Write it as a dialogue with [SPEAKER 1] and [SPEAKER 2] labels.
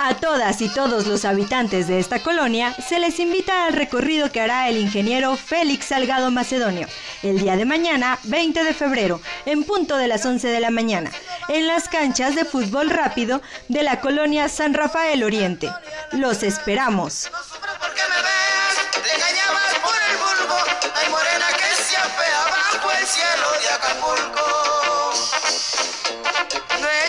[SPEAKER 1] A todas y todos los habitantes de esta colonia se les invita al recorrido que hará el ingeniero Félix Salgado Macedonio el día de mañana, 20 de febrero, en punto de las 11 de la mañana, en las canchas de fútbol rápido de la colonia San Rafael Oriente. Los esperamos.
[SPEAKER 2] Acapulco.